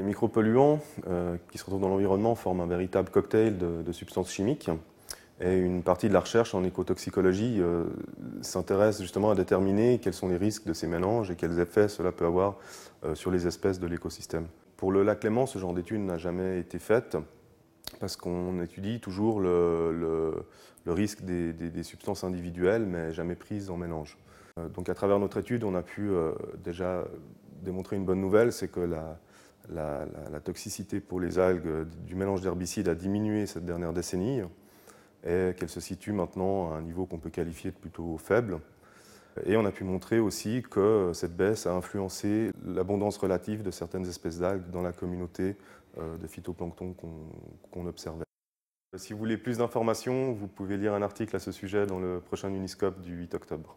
Les micropolluants euh, qui se retrouvent dans l'environnement forment un véritable cocktail de, substances chimiques. Et une partie de la recherche en écotoxicologie euh, s'intéresse justement à déterminer quels sont les risques de ces mélanges et quels effets cela peut avoir euh, sur les espèces de l'écosystème. Pour le lac Léman, ce genre d'étude n'a jamais été faite parce qu'on étudie toujours le, risque des, des, substances individuelles, mais jamais prises en mélange. Donc à travers notre étude, on a pu déjà démontrer une bonne nouvelle, c'est que la, la, toxicité pour les algues du mélange d'herbicides a diminué cette dernière décennie et qu'elle se situe maintenant à un niveau qu'on peut qualifier de plutôt faible. Et on a pu montrer aussi que cette baisse a influencé l'abondance relative de certaines espèces d'algues dans la communauté euh, de phytoplancton qu'on observait. Si vous voulez plus d'informations, vous pouvez lire un article à ce sujet dans le prochain Uniscope du 8 octobre.